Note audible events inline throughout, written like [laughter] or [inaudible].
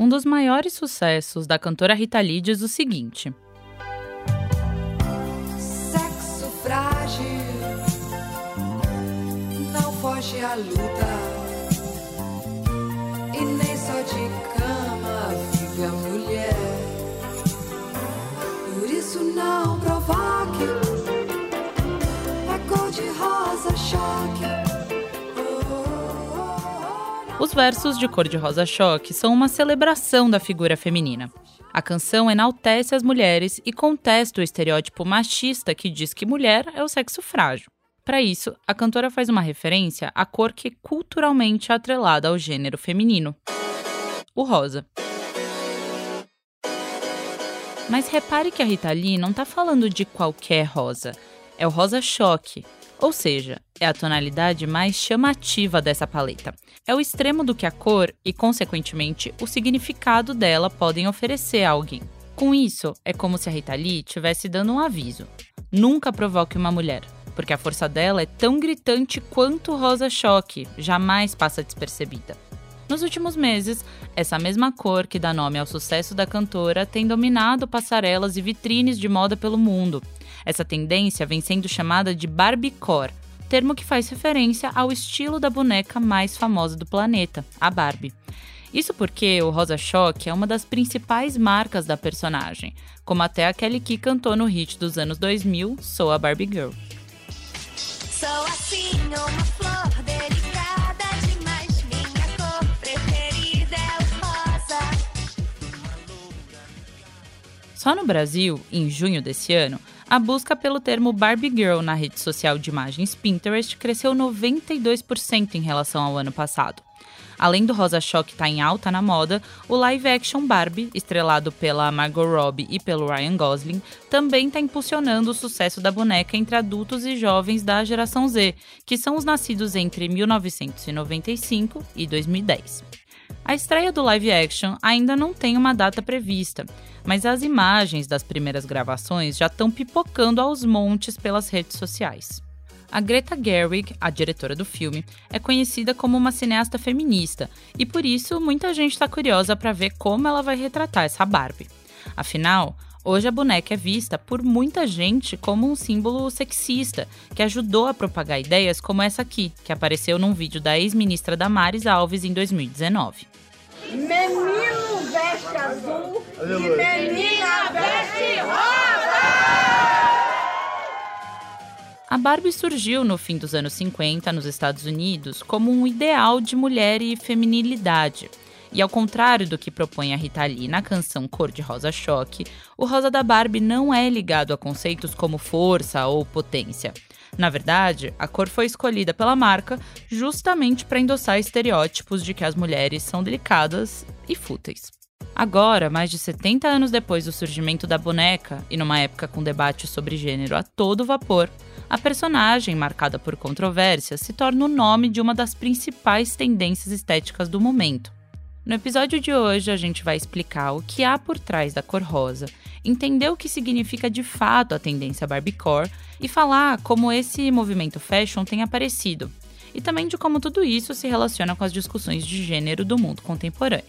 Um dos maiores sucessos da cantora Rita Lee diz o seguinte: Sexo frágil, não foge à luta, e nem só de cama vive a mulher. Por isso não versos de Cor de Rosa Choque são uma celebração da figura feminina. A canção enaltece as mulheres e contesta o estereótipo machista que diz que mulher é o sexo frágil. Para isso, a cantora faz uma referência à cor que é culturalmente atrelada ao gênero feminino: o rosa. Mas repare que a Rita Lee não está falando de qualquer rosa, é o rosa choque, ou seja, é a tonalidade mais chamativa dessa paleta. É o extremo do que a cor e, consequentemente, o significado dela podem oferecer a alguém. Com isso, é como se a Rita Lee estivesse dando um aviso: nunca provoque uma mulher, porque a força dela é tão gritante quanto o rosa choque, jamais passa despercebida. Nos últimos meses, essa mesma cor que dá nome ao sucesso da cantora tem dominado passarelas e vitrines de moda pelo mundo. Essa tendência vem sendo chamada de Barbiecore, termo que faz referência ao estilo da boneca mais famosa do planeta, a Barbie. Isso porque o Rosa Choque é uma das principais marcas da personagem, como até aquele que cantou no hit dos anos 2000, Sou a Barbie Girl. Sou assim, uma flor Só no Brasil, em junho desse ano, a busca pelo termo Barbie Girl na rede social de imagens Pinterest cresceu 92% em relação ao ano passado. Além do rosa choque estar tá em alta na moda, o live action Barbie, estrelado pela Margot Robbie e pelo Ryan Gosling, também está impulsionando o sucesso da boneca entre adultos e jovens da geração Z, que são os nascidos entre 1995 e 2010. A estreia do live action ainda não tem uma data prevista, mas as imagens das primeiras gravações já estão pipocando aos montes pelas redes sociais. A Greta Gerwig, a diretora do filme, é conhecida como uma cineasta feminista e por isso muita gente está curiosa para ver como ela vai retratar essa Barbie. Afinal, hoje a boneca é vista por muita gente como um símbolo sexista que ajudou a propagar ideias como essa aqui, que apareceu num vídeo da ex-ministra Damares Alves em 2019. Menino veste azul e menina veste rosa! A Barbie surgiu no fim dos anos 50 nos Estados Unidos como um ideal de mulher e feminilidade. E ao contrário do que propõe a Rita Lee na canção Cor de Rosa Choque, o rosa da Barbie não é ligado a conceitos como força ou potência. Na verdade, a cor foi escolhida pela marca justamente para endossar estereótipos de que as mulheres são delicadas e fúteis. Agora, mais de 70 anos depois do surgimento da boneca, e numa época com debate sobre gênero a todo vapor, a personagem, marcada por controvérsias, se torna o nome de uma das principais tendências estéticas do momento. No episódio de hoje, a gente vai explicar o que há por trás da cor rosa, entender o que significa de fato a tendência Barbiecore e falar como esse movimento fashion tem aparecido, e também de como tudo isso se relaciona com as discussões de gênero do mundo contemporâneo.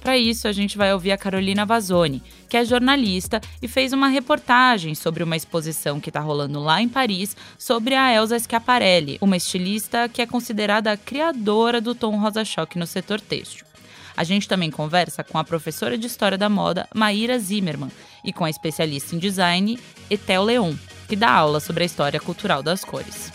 Para isso, a gente vai ouvir a Carolina Vazzoni, que é jornalista e fez uma reportagem sobre uma exposição que está rolando lá em Paris sobre a Elsa Schiaparelli, uma estilista que é considerada a criadora do tom rosa-choque no setor têxtil. A gente também conversa com a professora de História da Moda, Maíra Zimmermann, e com a especialista em design, Etel Leon, que dá aula sobre a história cultural das cores.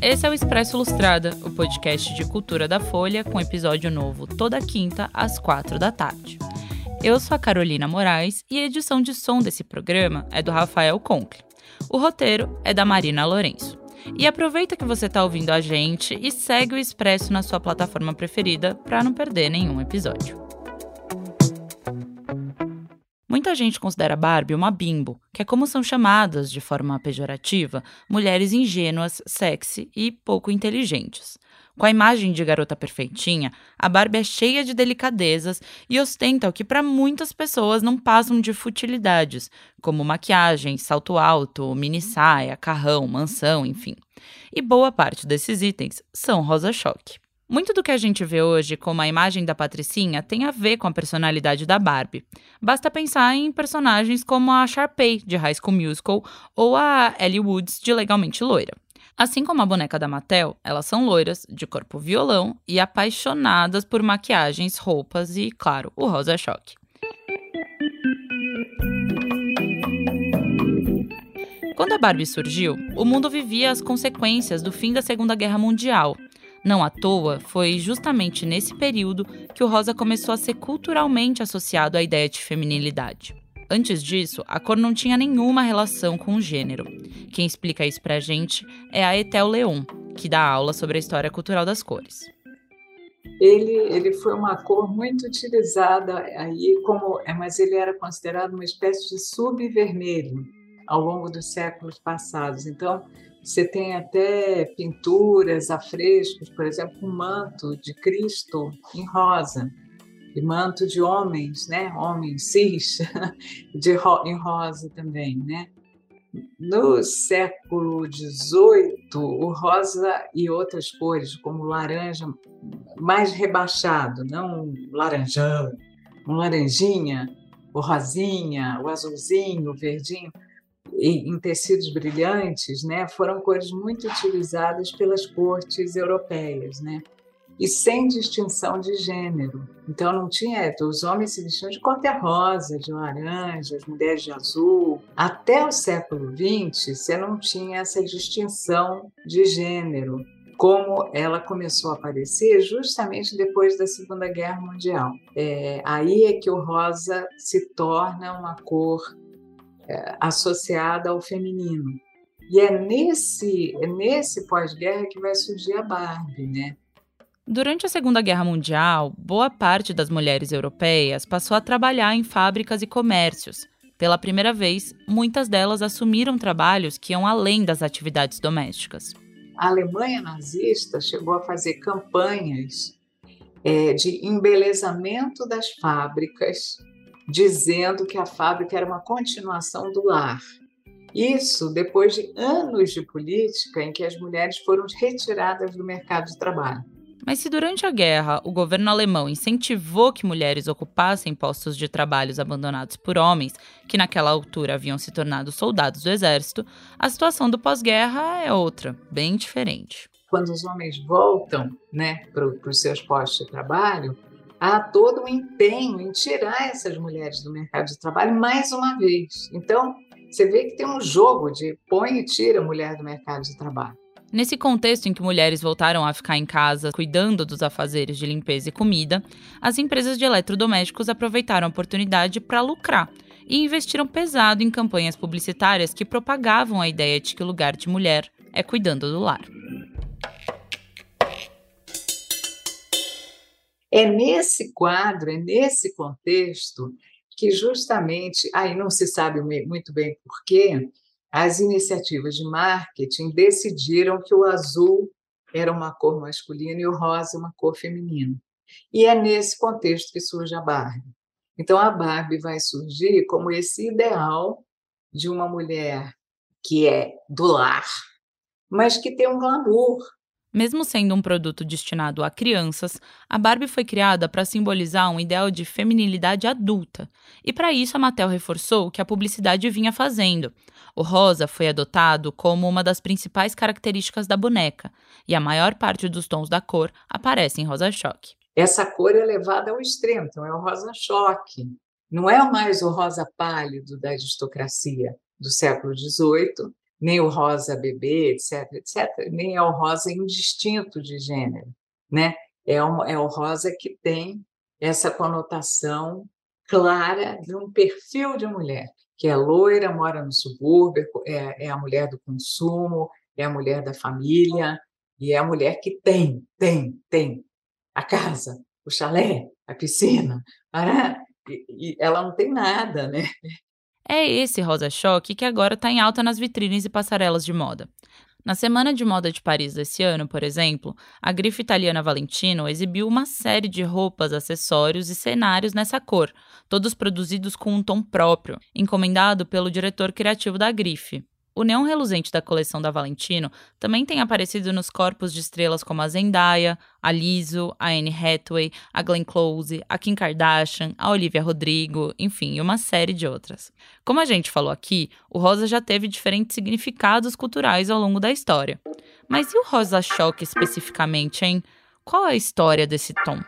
Esse é o Expresso Ilustrada, o podcast de cultura da Folha, com episódio novo toda quinta às quatro da tarde. Eu sou a Carolina Moraes e a edição de som desse programa é do Rafael Conkle. O roteiro é da Marina Lourenço. E aproveita que você está ouvindo a gente e segue o Expresso na sua plataforma preferida para não perder nenhum episódio. Muita gente considera Barbie uma bimbo, que é como são chamadas, de forma pejorativa, mulheres ingênuas, sexy e pouco inteligentes. Com a imagem de garota perfeitinha, a Barbie é cheia de delicadezas e ostenta o que para muitas pessoas não passam de futilidades, como maquiagem, salto alto, mini saia, carrão, mansão, enfim. E boa parte desses itens são rosa-choque. Muito do que a gente vê hoje como a imagem da Patricinha tem a ver com a personalidade da Barbie. Basta pensar em personagens como a Sharpay, de High School Musical, ou a Ellie Woods, de Legalmente Loira. Assim como a boneca da Mattel, elas são loiras, de corpo violão e apaixonadas por maquiagens, roupas e, claro, o rosa choque. Quando a Barbie surgiu, o mundo vivia as consequências do fim da Segunda Guerra Mundial. Não à toa, foi justamente nesse período que o rosa começou a ser culturalmente associado à ideia de feminilidade. Antes disso, a cor não tinha nenhuma relação com o gênero. Quem explica isso pra gente é a Etel Leon, que dá aula sobre a história cultural das cores. Ele, ele foi uma cor muito utilizada aí como, é, mas ele era considerado uma espécie de subvermelho ao longo dos séculos passados. Então, você tem até pinturas, afrescos, por exemplo, um manto de Cristo em rosa e manto de homens, né? Homens cis, [laughs] de ro em rosa também, né? No século XVIII, o rosa e outras cores, como laranja, mais rebaixado, não laranjão, um laranjinha, o rosinha, o azulzinho, o verdinho, em tecidos brilhantes, né, foram cores muito utilizadas pelas cortes europeias, né? E sem distinção de gênero. Então não tinha, os homens se vestiam de cor-de-rosa, de laranja, as mulheres de azul. Até o século XX, você não tinha essa distinção de gênero, como ela começou a aparecer justamente depois da Segunda Guerra Mundial. É, aí é que o rosa se torna uma cor é, associada ao feminino. E é nesse, é nesse pós-guerra que vai surgir a Barbie, né? Durante a Segunda Guerra Mundial, boa parte das mulheres europeias passou a trabalhar em fábricas e comércios. Pela primeira vez, muitas delas assumiram trabalhos que iam além das atividades domésticas. A Alemanha nazista chegou a fazer campanhas é, de embelezamento das fábricas, dizendo que a fábrica era uma continuação do lar. Isso depois de anos de política em que as mulheres foram retiradas do mercado de trabalho. Mas se durante a guerra o governo alemão incentivou que mulheres ocupassem postos de trabalhos abandonados por homens, que naquela altura haviam se tornado soldados do exército, a situação do pós-guerra é outra, bem diferente. Quando os homens voltam né, para os seus postos de trabalho, há todo um empenho em tirar essas mulheres do mercado de trabalho mais uma vez. Então, você vê que tem um jogo de põe e tira a mulher do mercado de trabalho. Nesse contexto em que mulheres voltaram a ficar em casa cuidando dos afazeres de limpeza e comida, as empresas de eletrodomésticos aproveitaram a oportunidade para lucrar e investiram pesado em campanhas publicitárias que propagavam a ideia de que o lugar de mulher é cuidando do lar. É nesse quadro, é nesse contexto que justamente, aí não se sabe muito bem porquê, as iniciativas de marketing decidiram que o azul era uma cor masculina e o rosa uma cor feminina. E é nesse contexto que surge a Barbie. Então a Barbie vai surgir como esse ideal de uma mulher que é do lar, mas que tem um glamour, mesmo sendo um produto destinado a crianças, a Barbie foi criada para simbolizar um ideal de feminilidade adulta. E para isso a Mattel reforçou o que a publicidade vinha fazendo. O rosa foi adotado como uma das principais características da boneca, e a maior parte dos tons da cor aparece em rosa choque. Essa cor é levada ao extremo, então é o rosa choque. Não é mais o rosa pálido da aristocracia do século XVIII, nem o rosa bebê, etc, etc, nem é o rosa indistinto de gênero, né? É, um, é o rosa que tem essa conotação clara de um perfil de mulher, que é loira, mora no subúrbio, é, é a mulher do consumo, é a mulher da família, e é a mulher que tem, tem, tem a casa, o chalé, a piscina, [laughs] e, e ela não tem nada, né? É esse rosa choque que agora está em alta nas vitrines e passarelas de moda. Na Semana de Moda de Paris desse ano, por exemplo, a grife italiana Valentino exibiu uma série de roupas, acessórios e cenários nessa cor, todos produzidos com um tom próprio, encomendado pelo diretor criativo da grife. O neon reluzente da coleção da Valentino também tem aparecido nos corpos de estrelas como a Zendaya, a Lizzo, a Anne Hathaway, a Glenn Close, a Kim Kardashian, a Olivia Rodrigo, enfim, uma série de outras. Como a gente falou aqui, o rosa já teve diferentes significados culturais ao longo da história. Mas e o rosa choque especificamente, hein? Qual é a história desse tom?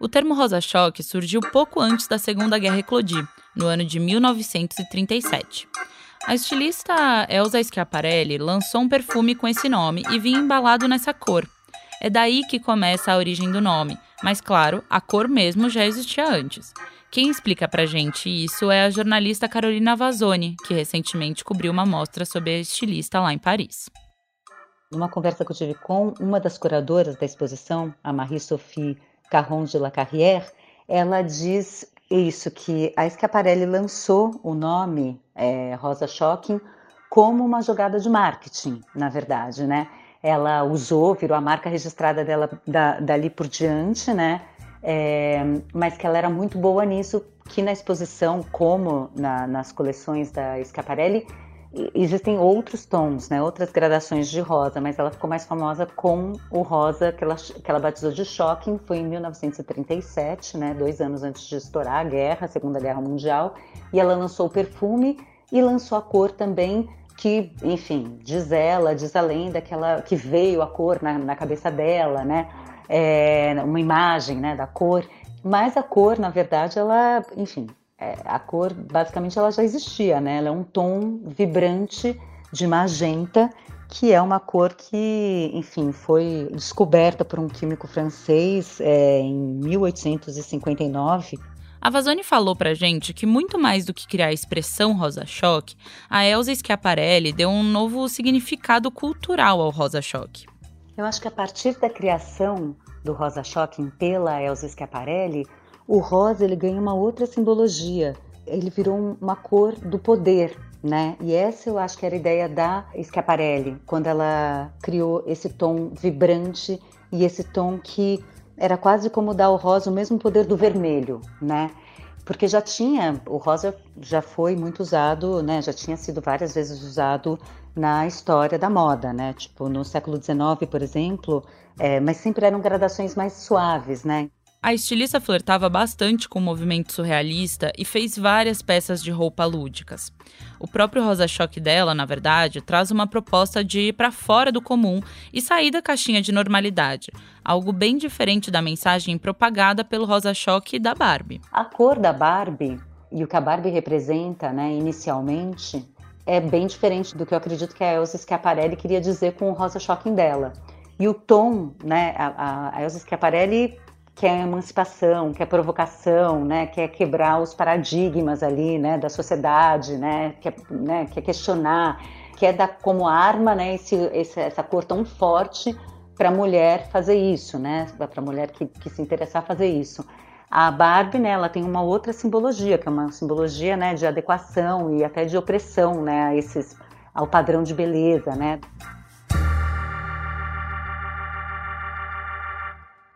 O termo rosa-choque surgiu pouco antes da Segunda Guerra eclodir, no ano de 1937. A estilista Elsa Schiaparelli lançou um perfume com esse nome e vinha embalado nessa cor. É daí que começa a origem do nome, mas claro, a cor mesmo já existia antes. Quem explica pra gente isso é a jornalista Carolina Vazzoni, que recentemente cobriu uma mostra sobre a estilista lá em Paris. Numa conversa que eu tive com uma das curadoras da exposição, a Marie-Sophie Carron de la Carrière, ela diz isso, que a Schiaparelli lançou o nome é, Rosa Shocking como uma jogada de marketing, na verdade, né? Ela usou, virou a marca registrada dela da, dali por diante, né? É, mas que ela era muito boa nisso, que na exposição, como na, nas coleções da Schiaparelli, existem outros tons, né, outras gradações de rosa, mas ela ficou mais famosa com o rosa que ela, que ela batizou de Shocking, foi em 1937, né, dois anos antes de estourar a guerra, a Segunda Guerra Mundial, e ela lançou o perfume e lançou a cor também, que, enfim, diz ela, diz a lenda que, ela, que veio a cor na, na cabeça dela, né, é, uma imagem, né, da cor, mas a cor, na verdade, ela, enfim, a cor basicamente ela já existia, né? Ela é um tom vibrante de magenta, que é uma cor que, enfim, foi descoberta por um químico francês é, em 1859. A Vazoni falou pra gente que muito mais do que criar a expressão rosa-choque, a Elsa Schiaparelli deu um novo significado cultural ao rosa-choque. Eu acho que a partir da criação do rosa-choque pela Elsa Schiaparelli, o rosa ele ganha uma outra simbologia. Ele virou uma cor do poder, né? E essa eu acho que era a ideia da Schiaparelli, quando ela criou esse tom vibrante e esse tom que era quase como dar ao rosa o mesmo poder do vermelho, né? Porque já tinha, o rosa já foi muito usado, né? Já tinha sido várias vezes usado na história da moda, né? Tipo no século XIX, por exemplo, é, mas sempre eram gradações mais suaves, né? A estilista flertava bastante com o movimento surrealista e fez várias peças de roupa lúdicas. O próprio Rosa Choque dela, na verdade, traz uma proposta de ir para fora do comum e sair da caixinha de normalidade, algo bem diferente da mensagem propagada pelo Rosa Choque da Barbie. A cor da Barbie e o que a Barbie representa, né, inicialmente, é bem diferente do que eu acredito que a Elsa Schiaparelli queria dizer com o Rosa Choque dela. E o tom, né, a, a Elsa Schiaparelli quer emancipação, quer provocação, né, quer quebrar os paradigmas ali, né, da sociedade, né, quer, né, quer questionar, quer dar como arma, né, esse, esse essa cor tão forte para a mulher fazer isso, né, para a mulher que, que se interessar fazer isso. A Barbie, né, ela tem uma outra simbologia, que é uma simbologia, né, de adequação e até de opressão, né, a esses, ao padrão de beleza, né.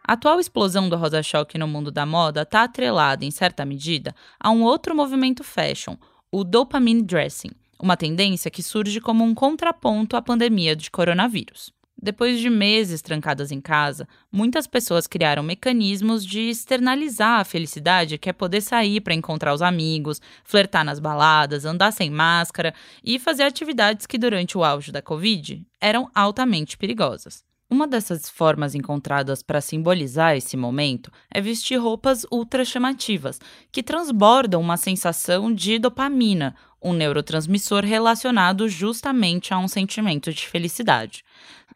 A atual explosão do rosa choque no mundo da moda está atrelada, em certa medida, a um outro movimento fashion, o dopamine dressing, uma tendência que surge como um contraponto à pandemia de coronavírus. Depois de meses trancadas em casa, muitas pessoas criaram mecanismos de externalizar a felicidade, que é poder sair para encontrar os amigos, flertar nas baladas, andar sem máscara e fazer atividades que durante o auge da Covid eram altamente perigosas. Uma dessas formas encontradas para simbolizar esse momento é vestir roupas ultra chamativas, que transbordam uma sensação de dopamina, um neurotransmissor relacionado justamente a um sentimento de felicidade.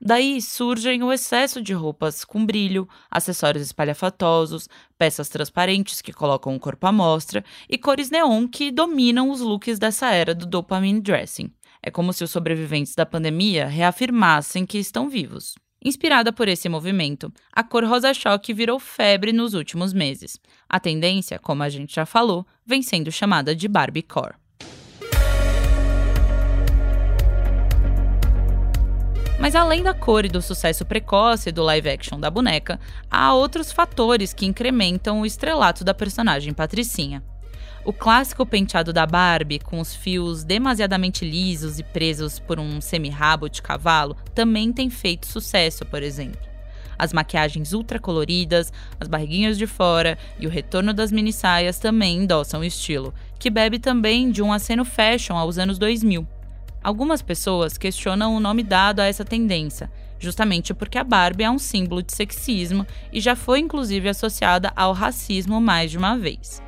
Daí surgem o excesso de roupas com brilho, acessórios espalhafatosos, peças transparentes que colocam o corpo à mostra e cores neon que dominam os looks dessa era do dopamine dressing. É como se os sobreviventes da pandemia reafirmassem que estão vivos. Inspirada por esse movimento, a cor rosa-choque virou febre nos últimos meses. A tendência, como a gente já falou, vem sendo chamada de Barbiecore. Mas além da cor e do sucesso precoce do live action da boneca, há outros fatores que incrementam o estrelato da personagem Patricinha. O clássico penteado da Barbie, com os fios demasiadamente lisos e presos por um semi-rabo de cavalo, também tem feito sucesso, por exemplo. As maquiagens ultra coloridas, as barriguinhas de fora e o retorno das mini saias também endossam o estilo, que bebe também de um aceno fashion aos anos 2000. Algumas pessoas questionam o nome dado a essa tendência, justamente porque a Barbie é um símbolo de sexismo e já foi inclusive associada ao racismo mais de uma vez.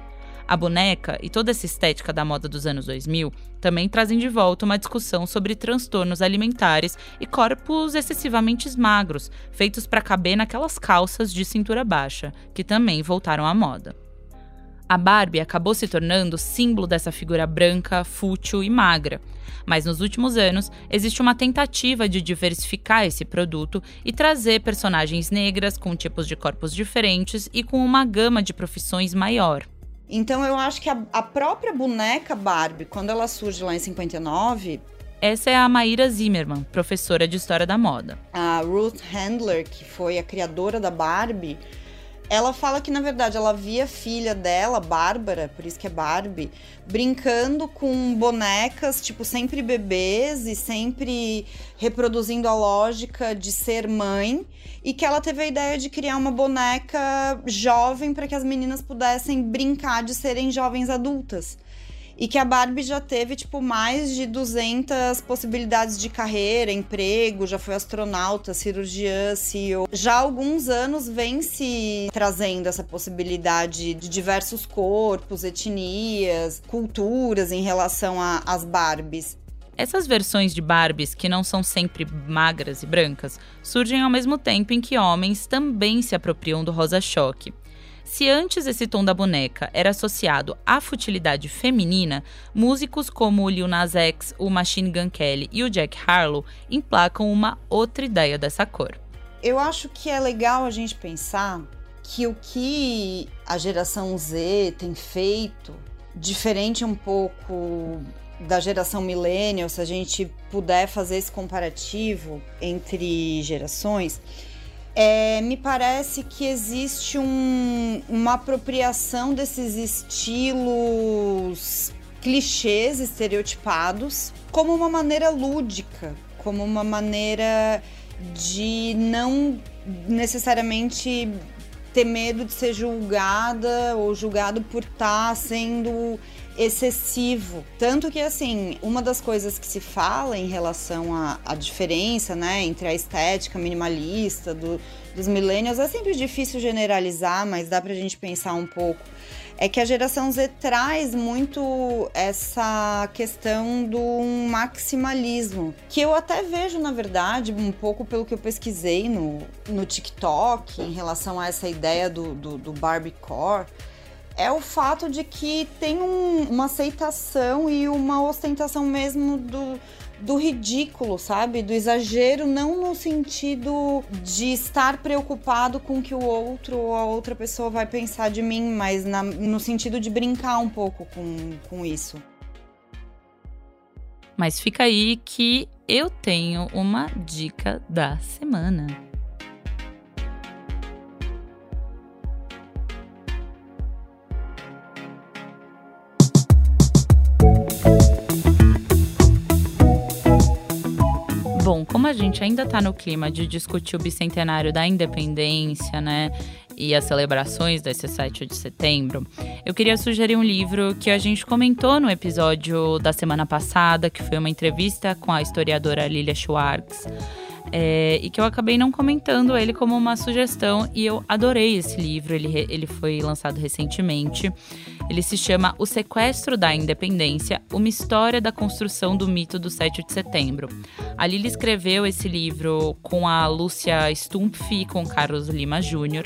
A boneca e toda essa estética da moda dos anos 2000 também trazem de volta uma discussão sobre transtornos alimentares e corpos excessivamente magros, feitos para caber naquelas calças de cintura baixa, que também voltaram à moda. A Barbie acabou se tornando símbolo dessa figura branca, fútil e magra. Mas nos últimos anos, existe uma tentativa de diversificar esse produto e trazer personagens negras com tipos de corpos diferentes e com uma gama de profissões maior. Então eu acho que a, a própria boneca Barbie, quando ela surge lá em 59, Essa é a Maíra Zimmerman, professora de História da Moda. a Ruth Handler, que foi a criadora da Barbie, ela fala que na verdade ela via filha dela, Bárbara, por isso que é Barbie, brincando com bonecas, tipo, sempre bebês e sempre reproduzindo a lógica de ser mãe, e que ela teve a ideia de criar uma boneca jovem para que as meninas pudessem brincar de serem jovens adultas. E que a Barbie já teve, tipo, mais de 200 possibilidades de carreira, emprego, já foi astronauta, cirurgiã, CEO. Já há alguns anos vem se trazendo essa possibilidade de diversos corpos, etnias, culturas em relação às Barbies. Essas versões de Barbies, que não são sempre magras e brancas, surgem ao mesmo tempo em que homens também se apropriam do rosa-choque. Se antes esse tom da boneca era associado à futilidade feminina, músicos como o Lil Nas X, o Machine Gun Kelly e o Jack Harlow emplacam uma outra ideia dessa cor. Eu acho que é legal a gente pensar que o que a geração Z tem feito, diferente um pouco da geração millennial, se a gente puder fazer esse comparativo entre gerações, é, me parece que existe um- uma apropriação desses estilos clichês estereotipados como uma maneira lúdica, como uma maneira de não necessariamente ter medo de ser julgada ou julgado por estar sendo excessivo. Tanto que, assim, uma das coisas que se fala em relação à, à diferença, né, entre a estética minimalista do- dos millennials, é sempre difícil generalizar, mas dá pra gente pensar um pouco. É que a geração Z traz muito essa questão do maximalismo, que eu até vejo, na verdade, um pouco pelo que eu pesquisei no, no TikTok em relação a essa ideia do, do, do Barbiecore, é o fato de que tem um- uma aceitação e uma ostentação mesmo do, do ridículo, sabe? Do exagero, não no sentido de estar preocupado com o que o outro ou a outra pessoa vai pensar de mim, mas na- no sentido de brincar um pouco com, com isso. Mas fica aí que eu tenho uma dica da semana. Bom, como a gente ainda tá no clima de discutir o bicentenário da independência, né? E as celebrações desse 7 de setembro, eu queria sugerir um livro que a gente comentou no episódio da semana passada, que foi uma entrevista com a historiadora Lilia Schwartz. É, e que eu acabei não comentando ele como uma sugestão e eu adorei esse livro, ele, ele foi lançado recentemente. Ele se chama O Sequestro da Independência, uma história da construção do mito do 7 de setembro. A Lili escreveu esse livro com a Lúcia Stumpf e com Carlos Lima Júnior,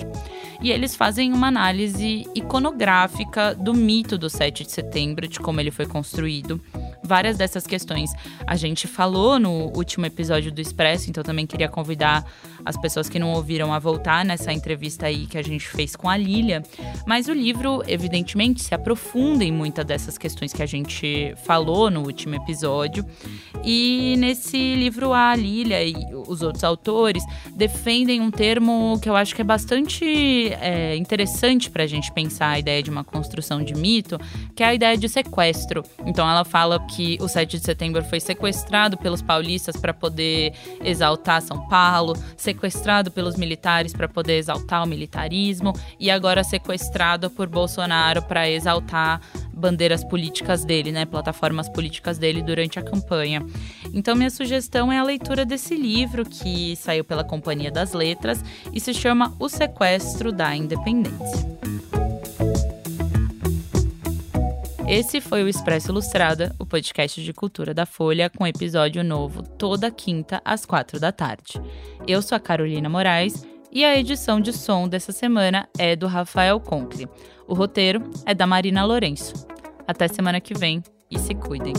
e eles fazem uma análise iconográfica do mito do 7 de setembro, de como ele foi construído. várias dessas questões a gente falou no último episódio do Expresso, então também queria convidar as pessoas que não ouviram a voltar nessa entrevista aí que a gente fez com a Lilia. Mas o livro, evidentemente, se aprofunda em muitas dessas questões que a gente falou no último episódio. E nesse livro, a Lilia e os outros autores defendem um termo que eu acho que é bastante é, interessante para a gente pensar a ideia de uma construção de mito, que é a ideia de sequestro. Então ela fala que o 7 de setembro foi sequestrado pelos paulistas para poder exaltar São Paulo, sequestrado pelos militares para poder exaltar o militarismo e agora sequestrado por Bolsonaro para exaltar bandeiras políticas dele, né, plataformas políticas dele durante a campanha. Então minha sugestão é a leitura desse livro que saiu pela Companhia das Letras e se chama O Sequestro da Independência. Esse foi o Expresso Ilustrada, o podcast de cultura da Folha, com episódio novo toda quinta às quatro da tarde. Eu sou a Carolina Moraes e a edição de som dessa semana é do Rafael Conkle. O roteiro é da Marina Lourenço. Até semana que vem e se cuidem.